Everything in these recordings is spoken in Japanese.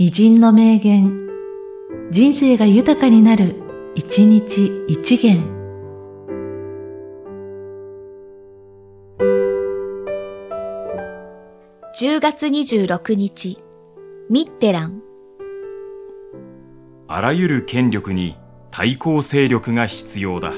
偉人の名言、人生が豊かになる、一日一元。10月26日、ミッテラン。あらゆる権力に対抗勢力が必要だ。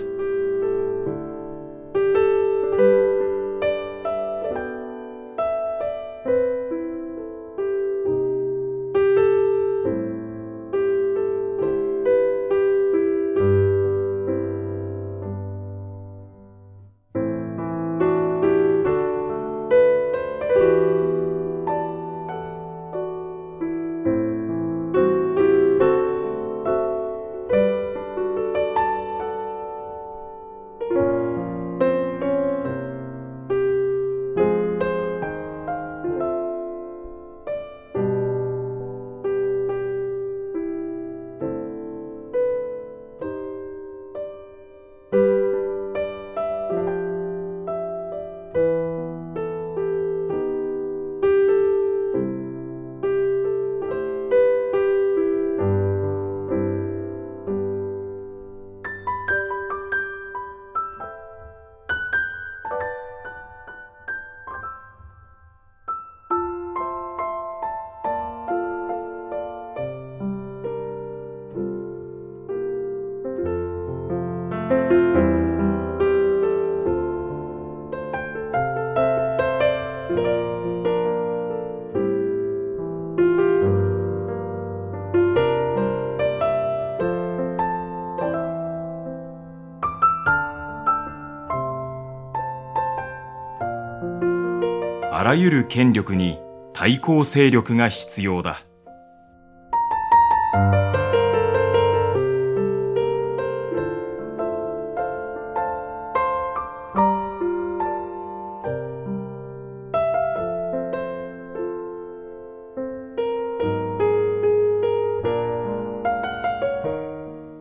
あらゆる権力に対抗勢力が必要だ。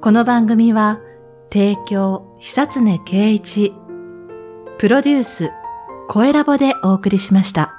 この番組は、提供、久常圭一、プロデュース、声ラボでお送りしました。